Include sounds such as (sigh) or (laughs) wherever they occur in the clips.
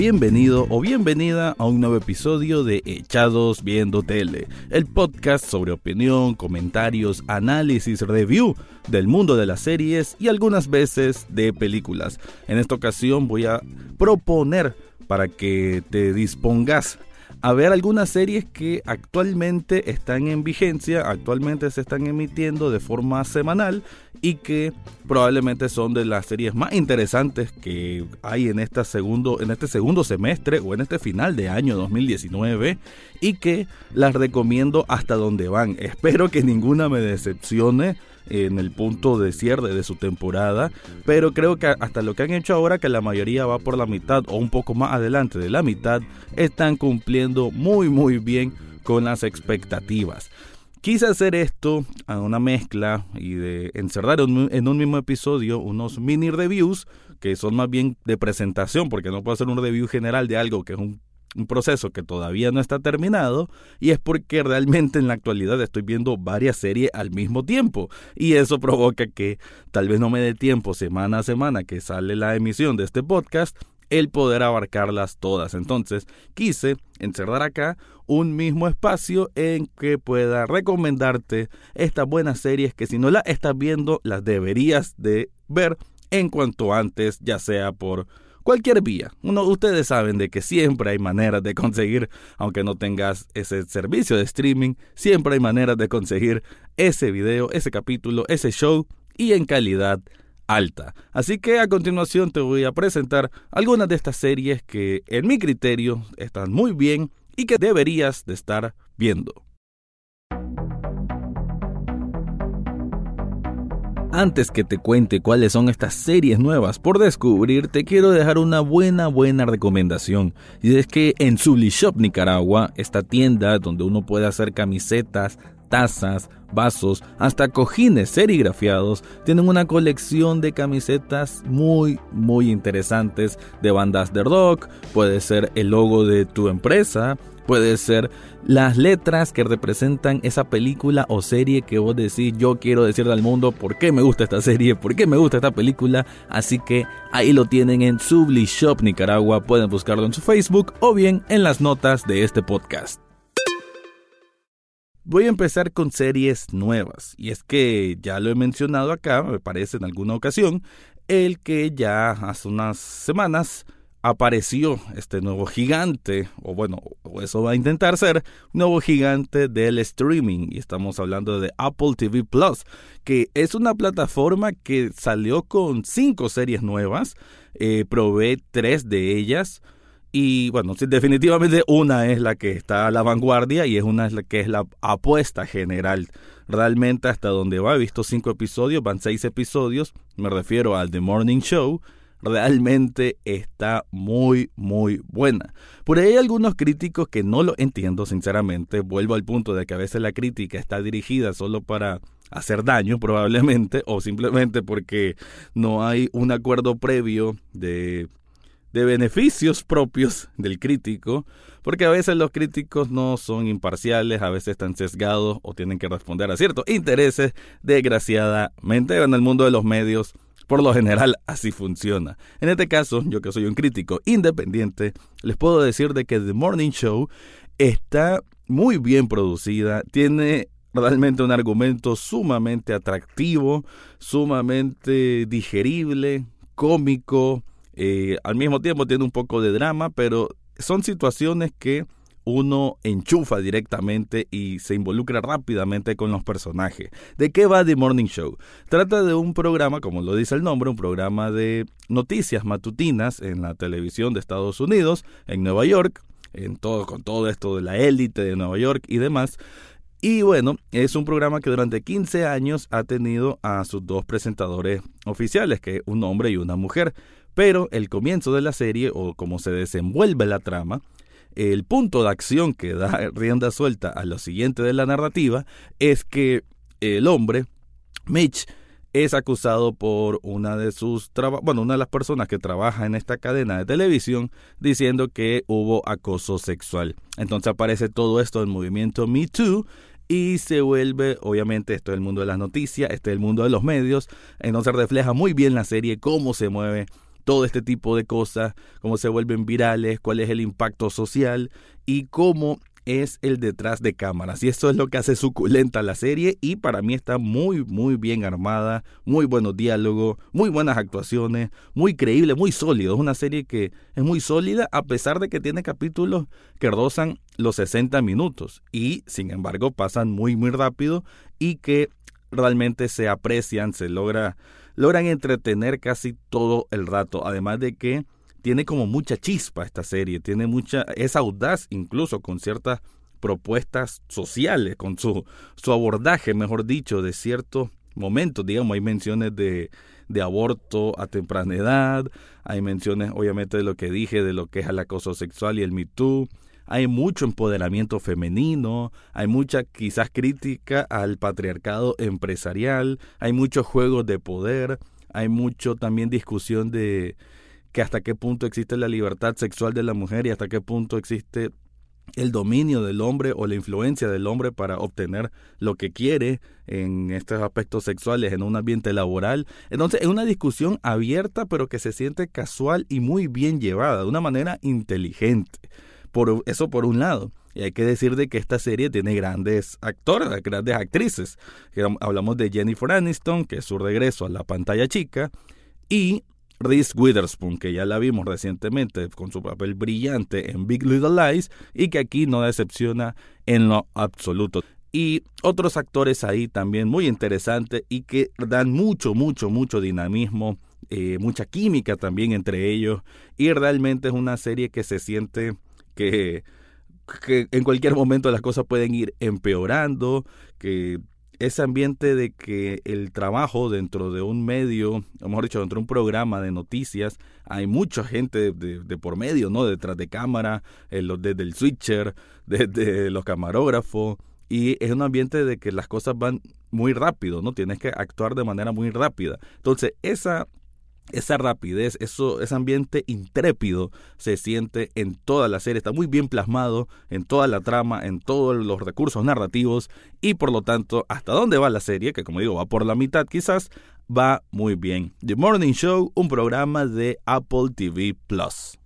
Bienvenido o bienvenida a un nuevo episodio de Echados Viendo Tele, el podcast sobre opinión, comentarios, análisis, review del mundo de las series y algunas veces de películas. En esta ocasión voy a proponer para que te dispongas a ver algunas series que actualmente están en vigencia, actualmente se están emitiendo de forma semanal y que probablemente son de las series más interesantes que hay en, segundo, en este segundo semestre o en este final de año 2019 y que las recomiendo hasta donde van. Espero que ninguna me decepcione en el punto de cierre de su temporada, pero creo que hasta lo que han hecho ahora, que la mayoría va por la mitad o un poco más adelante de la mitad, están cumpliendo muy muy bien con las expectativas. Quise hacer esto a una mezcla y de encerrar en un mismo episodio unos mini reviews que son más bien de presentación, porque no puedo hacer un review general de algo que es un un proceso que todavía no está terminado y es porque realmente en la actualidad estoy viendo varias series al mismo tiempo y eso provoca que tal vez no me dé tiempo semana a semana que sale la emisión de este podcast el poder abarcarlas todas. Entonces quise encerrar acá un mismo espacio en que pueda recomendarte estas buenas series que si no las estás viendo las deberías de ver en cuanto antes, ya sea por cualquier vía. Uno, ustedes saben de que siempre hay maneras de conseguir, aunque no tengas ese servicio de streaming, siempre hay maneras de conseguir ese video, ese capítulo, ese show y en calidad alta. Así que a continuación te voy a presentar algunas de estas series que en mi criterio están muy bien y que deberías de estar viendo. Antes que te cuente cuáles son estas series nuevas por descubrir, te quiero dejar una buena, buena recomendación. Y es que en Subli Shop Nicaragua, esta tienda donde uno puede hacer camisetas, tazas, vasos, hasta cojines serigrafiados, tienen una colección de camisetas muy, muy interesantes de bandas de rock, puede ser el logo de tu empresa, puede ser las letras que representan esa película o serie que vos decís, yo quiero decirle al mundo por qué me gusta esta serie, por qué me gusta esta película. Así que ahí lo tienen en Subli Shop Nicaragua, pueden buscarlo en su Facebook o bien en las notas de este podcast. Voy a empezar con series nuevas, y es que ya lo he mencionado acá, me parece en alguna ocasión, el que ya hace unas semanas apareció este nuevo gigante, o bueno, eso va a intentar ser, nuevo gigante del streaming. Y estamos hablando de Apple TV Plus, que es una plataforma que salió con cinco series nuevas. Eh, probé tres de ellas. Y bueno, definitivamente una es la que está a la vanguardia y es una que es la apuesta general. Realmente hasta donde va, he visto cinco episodios, van seis episodios. Me refiero al The Morning Show realmente está muy, muy buena. Por ahí hay algunos críticos que no lo entiendo, sinceramente. Vuelvo al punto de que a veces la crítica está dirigida solo para hacer daño, probablemente, o simplemente porque no hay un acuerdo previo de de beneficios propios del crítico, porque a veces los críticos no son imparciales, a veces están sesgados o tienen que responder a ciertos intereses, desgraciadamente en el mundo de los medios por lo general así funciona. En este caso, yo que soy un crítico independiente, les puedo decir de que The Morning Show está muy bien producida, tiene realmente un argumento sumamente atractivo, sumamente digerible, cómico, eh, al mismo tiempo tiene un poco de drama, pero son situaciones que uno enchufa directamente y se involucra rápidamente con los personajes. ¿De qué va The Morning Show? Trata de un programa, como lo dice el nombre, un programa de noticias matutinas en la televisión de Estados Unidos, en Nueva York, en todo, con todo esto de la élite de Nueva York y demás. Y bueno, es un programa que durante 15 años ha tenido a sus dos presentadores oficiales, que es un hombre y una mujer. Pero el comienzo de la serie, o cómo se desenvuelve la trama, el punto de acción que da (laughs) rienda suelta a lo siguiente de la narrativa es que el hombre, Mitch, es acusado por una de sus bueno, una de las personas que trabaja en esta cadena de televisión diciendo que hubo acoso sexual. Entonces aparece todo esto del movimiento Me Too y se vuelve, obviamente, esto es el mundo de las noticias, este es el mundo de los medios, entonces refleja muy bien la serie cómo se mueve todo este tipo de cosas, cómo se vuelven virales, cuál es el impacto social y cómo es el detrás de cámaras. Y eso es lo que hace suculenta la serie y para mí está muy, muy bien armada, muy buenos diálogos, muy buenas actuaciones, muy creíble, muy sólido. Es una serie que es muy sólida a pesar de que tiene capítulos que rozan los 60 minutos y sin embargo pasan muy, muy rápido y que realmente se aprecian, se logra, logran entretener casi todo el rato. Además de que tiene como mucha chispa esta serie, tiene mucha, es audaz incluso con ciertas propuestas sociales, con su, su abordaje, mejor dicho, de ciertos momentos, digamos, hay menciones de, de aborto a temprana edad, hay menciones obviamente de lo que dije, de lo que es el acoso sexual y el Me Too, hay mucho empoderamiento femenino, hay mucha quizás crítica al patriarcado empresarial, hay muchos juegos de poder, hay mucho también discusión de que hasta qué punto existe la libertad sexual de la mujer y hasta qué punto existe el dominio del hombre o la influencia del hombre para obtener lo que quiere en estos aspectos sexuales en un ambiente laboral. Entonces es una discusión abierta pero que se siente casual y muy bien llevada, de una manera inteligente. Por eso por un lado. Y hay que decir de que esta serie tiene grandes actores, grandes actrices. Hablamos de Jennifer Aniston, que es su regreso a la pantalla chica, y Reese Witherspoon, que ya la vimos recientemente con su papel brillante en Big Little Lies y que aquí no decepciona en lo absoluto. Y otros actores ahí también muy interesantes y que dan mucho, mucho, mucho dinamismo, eh, mucha química también entre ellos. Y realmente es una serie que se siente que, en cualquier momento las cosas pueden ir empeorando, que ese ambiente de que el trabajo dentro de un medio, o mejor dicho, dentro de un programa de noticias, hay mucha gente de, por medio, ¿no? Detrás de cámara, desde el switcher, (laughs) desde los camarógrafos, y es un ambiente de que las cosas van muy rápido, ¿no? Tienes que actuar de manera muy rápida. Entonces, esa esa rapidez, eso, ese ambiente intrépido se siente en toda la serie, está muy bien plasmado en toda la trama, en todos los recursos narrativos y por lo tanto hasta dónde va la serie, que como digo va por la mitad quizás, va muy bien. The Morning Show, un programa de Apple TV Plus.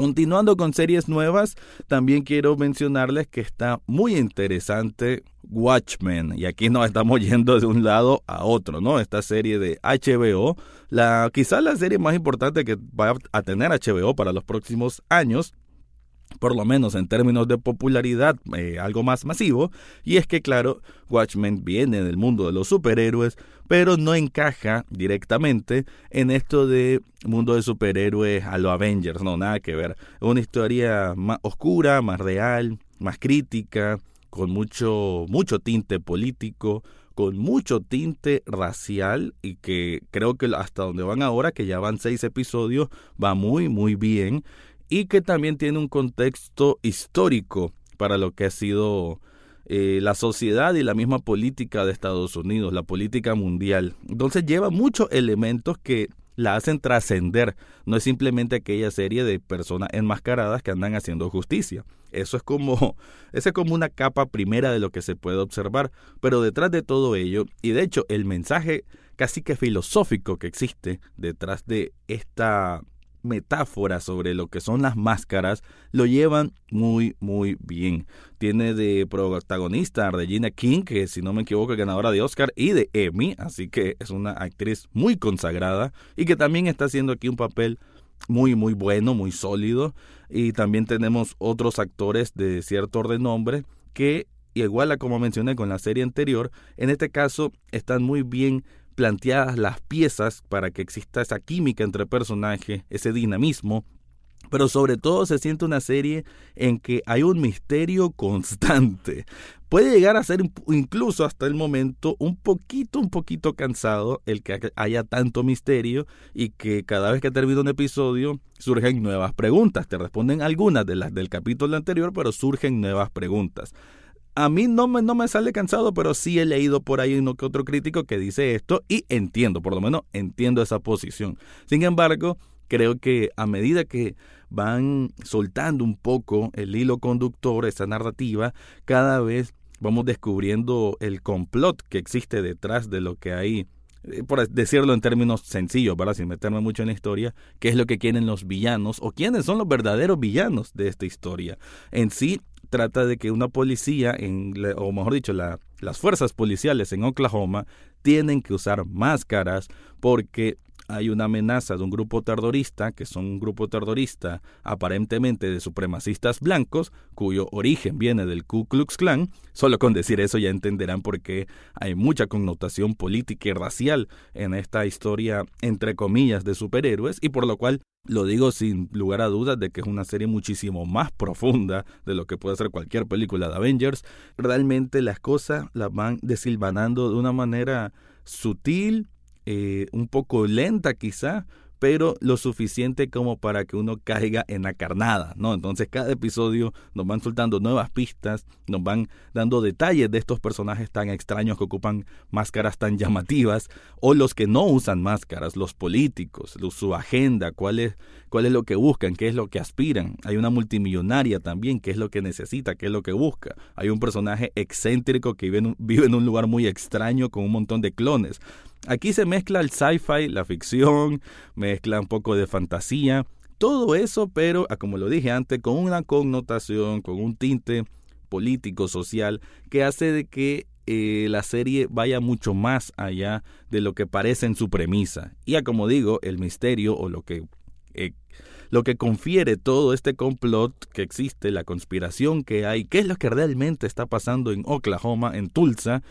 Continuando con series nuevas, también quiero mencionarles que está muy interesante Watchmen. Y aquí nos estamos yendo de un lado a otro, ¿no? Esta serie de HBO, la, quizás la serie más importante que va a tener HBO para los próximos años por lo menos en términos de popularidad, eh, algo más masivo, y es que claro, Watchmen viene del mundo de los superhéroes, pero no encaja directamente en esto de mundo de superhéroes a los Avengers, no, nada que ver. Es una historia más oscura, más real, más crítica, con mucho, mucho tinte político, con mucho tinte racial y que creo que hasta donde van ahora, que ya van seis episodios, va muy, muy bien y que también tiene un contexto histórico para lo que ha sido eh, la sociedad y la misma política de Estados Unidos, la política mundial. Entonces lleva muchos elementos que la hacen trascender. No es simplemente aquella serie de personas enmascaradas que andan haciendo justicia. Eso es como, (laughs) es como una capa primera de lo que se puede observar. Pero detrás de todo ello, y de hecho el mensaje casi que filosófico que existe detrás de esta metáfora sobre lo que son las máscaras lo llevan muy muy bien. Tiene de protagonista a Regina King, que si no me equivoco es ganadora de Oscar y de Emmy, así que es una actriz muy consagrada y que también está haciendo aquí un papel muy muy bueno, muy sólido y también tenemos otros actores de cierto renombre que igual a como mencioné con la serie anterior, en este caso están muy bien planteadas las piezas para que exista esa química entre personajes, ese dinamismo, pero sobre todo se siente una serie en que hay un misterio constante. Puede llegar a ser incluso hasta el momento un poquito, un poquito cansado el que haya tanto misterio y que cada vez que termina un episodio surgen nuevas preguntas. Te responden algunas de las del capítulo anterior, pero surgen nuevas preguntas A mí no me, no me sale cansado, pero sí he leído por ahí uno que otro crítico que dice esto y entiendo, por lo menos entiendo esa posición. Sin embargo, creo que a medida que van soltando un poco el hilo conductor, esa narrativa, cada vez vamos descubriendo el complot que existe detrás de lo que hay eh, por decirlo en términos sencillos, ¿verdad? sin meterme mucho en la historia, qué es lo que quieren los villanos o quiénes son los verdaderos villanos de esta historia. En sí, trata de que una policía, en, o mejor dicho, las fuerzas policiales en Oklahoma tienen que usar máscaras porque hay una amenaza de un grupo terrorista, que son un grupo terrorista aparentemente de supremacistas blancos, cuyo origen viene del Ku Klux Klan. Solo con decir eso ya entenderán por qué hay mucha connotación política y racial en esta historia, entre comillas, de superhéroes, y por lo cual lo digo sin lugar a dudas de que es una serie muchísimo más profunda de lo que puede ser cualquier película de Avengers. Realmente las cosas las van desilvanando de una manera sutil, eh, un poco lenta quizá, pero lo suficiente como para que uno caiga en la carnada, ¿no? Entonces cada episodio nos van soltando nuevas pistas, nos van dando detalles de estos personajes tan extraños que ocupan máscaras tan llamativas, o los que no usan máscaras, los políticos, su agenda, cuál es, cuál es lo que buscan, qué es lo que aspiran. Hay una multimillonaria también, qué es lo que necesita, qué es lo que busca. Hay un personaje excéntrico que vive vive en un lugar muy extraño con un montón de clones. Aquí se mezcla el sci-fi, la ficción, mezcla un poco de fantasía, todo eso, pero ah, como lo dije antes, con una connotación, con un tinte político, social, que hace de que eh, la serie vaya mucho más allá de lo que parece en su premisa. Y a como digo, el misterio o lo que eh, lo que confiere todo este complot que existe, la conspiración que hay, qué es lo que realmente está pasando en Oklahoma, en Tulsa,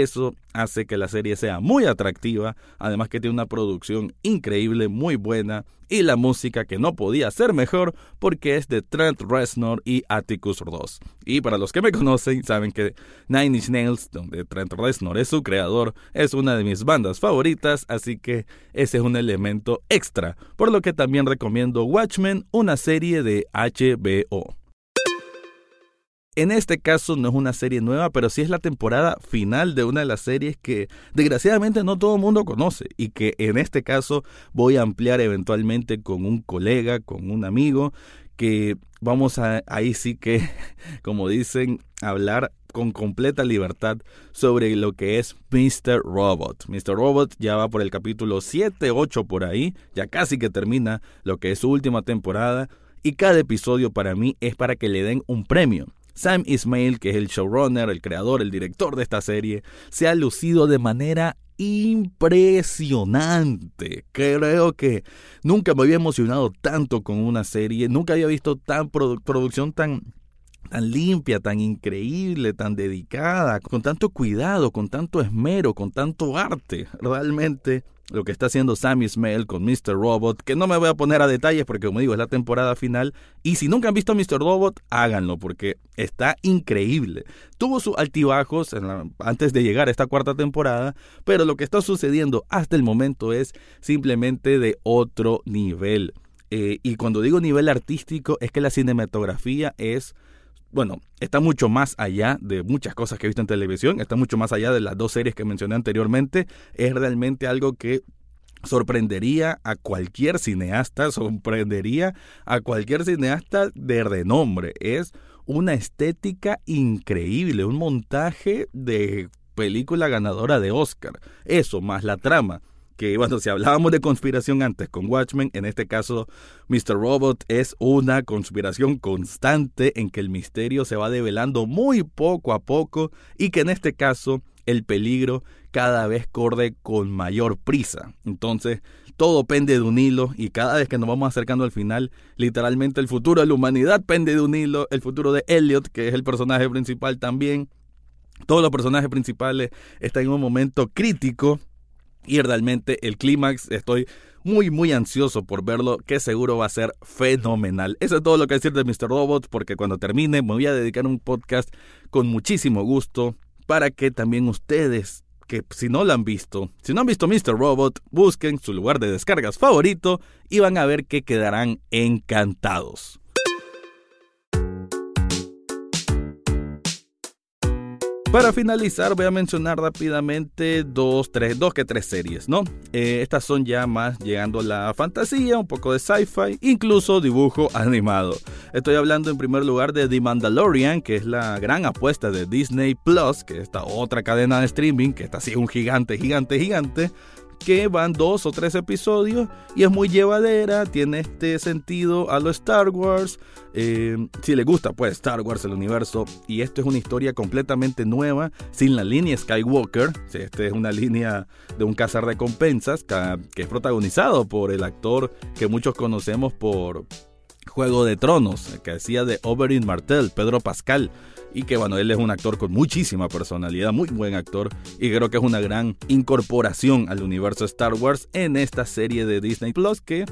eso hace que la serie sea muy atractiva, además que tiene una producción increíble, muy buena, y la música que no podía ser mejor porque es de Trent Reznor y Atticus Ross. Y para los que me conocen, saben que Nine Inch Nails, donde Trent Reznor es su creador, es una de mis bandas favoritas, así que ese es un elemento extra, por lo que también recomiendo Watchmen, una serie de HBO. En este caso no es una serie nueva, pero sí es la temporada final de una de las series que desgraciadamente no todo el mundo conoce y que en este caso voy a ampliar eventualmente con un colega, con un amigo, que vamos a ahí sí que, (laughs) como dicen, hablar con completa libertad sobre lo que es Mr. Robot. Mr. Robot ya va por el capítulo 7, 8 por ahí, ya casi que termina lo que es su última temporada y cada episodio para mí es para que le den un premio. Sam Ismail, que es el showrunner, el creador, el director de esta serie, se ha lucido de manera impresionante. Creo que nunca me había emocionado tanto con una serie, nunca había visto tan producción tan tan limpia, tan increíble, tan dedicada, con tanto cuidado, con tanto esmero, con tanto arte. Realmente lo que está haciendo Sammy Smell con Mr. Robot, que no me voy a poner a detalles porque como digo es la temporada final, y si nunca han visto Mr. Robot, háganlo porque está increíble. Tuvo sus altibajos antes de llegar a esta cuarta temporada, pero lo que está sucediendo hasta el momento es simplemente de otro nivel. Eh, y cuando digo nivel artístico es que la cinematografía es bueno, está mucho más allá de muchas cosas que he visto en televisión, está mucho más allá de las dos series que mencioné anteriormente, es realmente algo que sorprendería a cualquier cineasta, sorprendería a cualquier cineasta de renombre. Es una estética increíble, un montaje de película ganadora de Oscar. Eso más la trama que, bueno, si hablábamos de conspiración antes con Watchmen, en este caso Mr. Robot es una conspiración constante en que el misterio se va develando muy poco a poco y que en este caso el peligro cada vez corre con mayor prisa. Entonces, todo pende de un hilo y cada vez que nos vamos acercando al final, literalmente el futuro de la humanidad pende de un hilo, el futuro de Elliot, que es el personaje principal también. Todos los personajes principales están en un momento crítico y realmente el clímax estoy muy muy ansioso por verlo, que seguro va a ser fenomenal. Eso es todo lo que decir de Mr. Robot, porque cuando termine me voy a dedicar un podcast con muchísimo gusto para que también ustedes que si no lo han visto, si no han visto Mr. Robot, busquen su lugar de descargas favorito y van a ver que quedarán encantados. Para finalizar voy a mencionar rápidamente dos, tres, dos que tres series, ¿no? Eh, estas son ya más llegando a la fantasía, un poco de sci-fi, incluso dibujo (laughs) animado. Estoy hablando en primer lugar de The Mandalorian, que es la gran apuesta de Disney Plus, que es esta otra cadena de streaming, que está así un gigante, gigante, gigante que van dos o tres episodios y es muy llevadera, tiene este sentido a lo Star Wars. Eh, si le gusta, pues Star Wars, el universo. Y esto es una historia completamente nueva, sin la línea Skywalker. Esta es una línea de un cazar recompensas que es protagonizado por el actor que muchos conocemos por Juego de Tronos, que hacía de Oberyn Martell, Pedro Pascal y que bueno, él es un actor con muchísima personalidad, muy buen actor y creo que es una gran incorporación al universo Star Wars en esta serie de Disney Plus que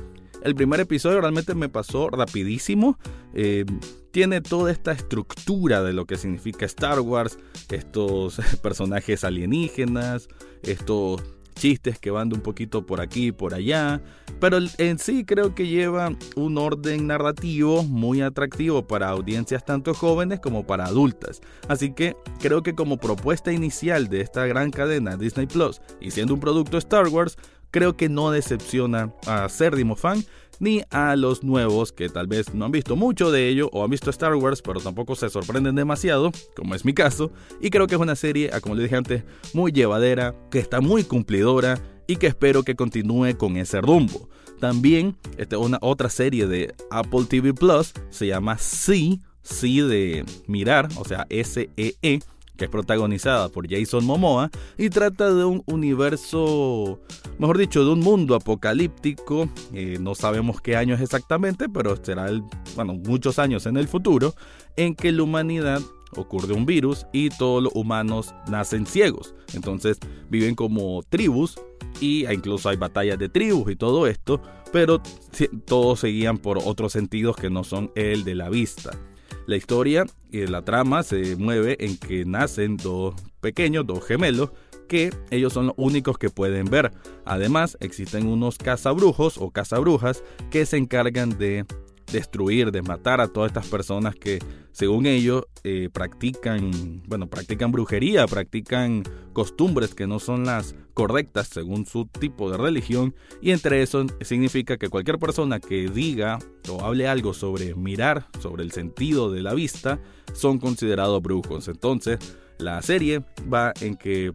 el primer episodio realmente me pasó rapidísimo. Eh, tiene toda esta estructura de lo que significa Star Wars, estos (laughs) personajes alienígenas, estos chistes que van de un poquito por aquí y por allá, pero en sí creo que lleva un orden narrativo muy atractivo para audiencias tanto jóvenes como para adultas. Así que creo que como propuesta inicial de esta gran cadena Disney Plus y siendo un producto Star Wars, creo que no decepciona a Cerdimo fan ni a los nuevos que tal vez no han visto mucho de ello o han visto Star Wars pero tampoco se sorprenden demasiado, como es mi caso, y creo que es una serie, como le dije antes, muy llevadera, que está muy cumplidora y que espero que continúe con ese rumbo. También esta una otra serie de Apple TV Plus se llama Sí, Sí de mirar, o sea, S E E que es protagonizada por Jason Momoa y trata de un universo, mejor dicho, de un mundo apocalíptico, eh, no sabemos qué año exactamente, pero será, bueno, muchos años en el futuro, en que la humanidad ocurre un virus y todos los humanos nacen ciegos. Entonces viven como tribus y incluso hay batallas de tribus y todo esto, pero todos seguían por otros sentidos que no son el de la vista. La historia y la trama se mueve en que nacen dos pequeños, dos gemelos, que ellos son los únicos que pueden ver. Además, existen unos cazabrujos o cazabrujas que se encargan de destruir, de matar a todas estas personas que, según ellos, eh, practican, bueno, practican brujería, practican costumbres que no son las correctas según su tipo de religión. Y entre eso significa que cualquier persona que diga o hable algo sobre mirar, sobre el sentido de la vista, son considerados brujos. Entonces, la serie va en que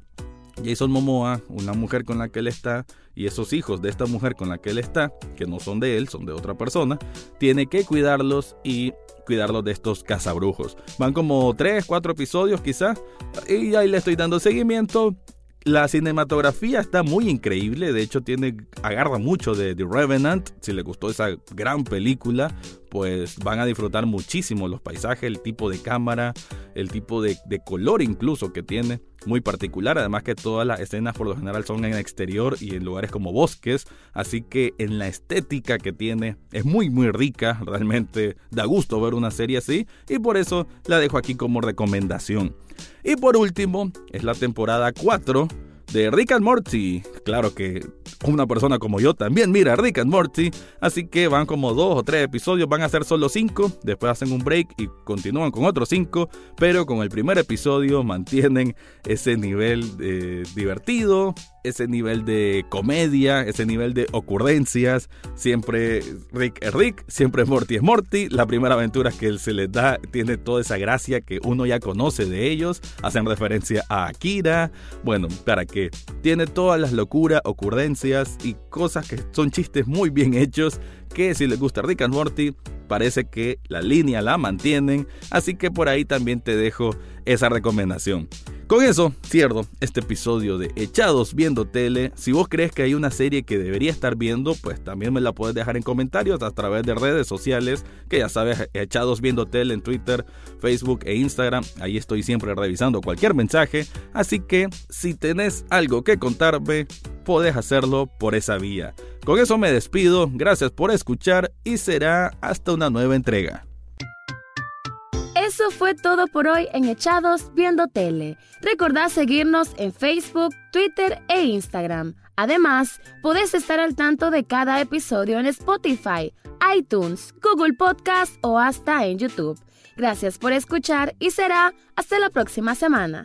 Jason Momoa, una mujer con la que él está, y esos hijos de esta mujer con la que él está, que no son de él, son de otra persona, tiene que cuidarlos y cuidarlos de estos cazabrujos. Van como 3, 4 episodios quizás, y ahí le estoy dando seguimiento. La cinematografía está muy increíble, de hecho tiene agarra mucho de The Revenant, si le gustó esa gran película, pues van a disfrutar muchísimo los paisajes, el tipo de cámara, el tipo de, de, color incluso que tiene, muy particular, además que todas las escenas por lo general son en exterior y en lugares como bosques, así que en la estética que tiene es muy muy rica, realmente da gusto ver una serie así. Y por eso la dejo aquí como recomendación. Y por último, es la temporada 4 de Rick and Morty. Claro que una persona como yo también mira Rick and Morty, así que van como dos o tres episodios, van a ser solo cinco, después hacen un break y continúan con otros cinco, pero con el primer episodio mantienen ese nivel eh, divertido, ese nivel de comedia, ese nivel de ocurrencias. Siempre Rick es Rick, siempre Morty es Morty. La primera aventura que se les da tiene toda esa gracia que uno ya conoce de ellos. Hacen referencia a Akira. Bueno, para que tiene todas las locuras, ocurrencias y cosas que son chistes muy bien hechos. Que si les gusta Rick and Morty, parece que la línea la mantienen. Así que por ahí también te dejo esa recomendación. Con eso cierro este episodio de Echados Viendo Tele. Si vos crees que hay una serie que debería estar viendo, pues también me la puedes dejar en comentarios a través de redes sociales, que ya sabes, Echados Viendo Tele en Twitter, Facebook e Instagram. Ahí estoy siempre revisando cualquier mensaje. Así que si tenés algo que contarme, podés hacerlo por esa vía. Con eso me despido, gracias por escuchar y será hasta una nueva entrega. Eso fue todo por hoy en Echados Viendo Tele. Recordá seguirnos en Facebook, Twitter e Instagram. Además, podés estar al tanto de cada episodio en Spotify, iTunes, Google Podcast o hasta en YouTube. Gracias por escuchar y será hasta la próxima semana.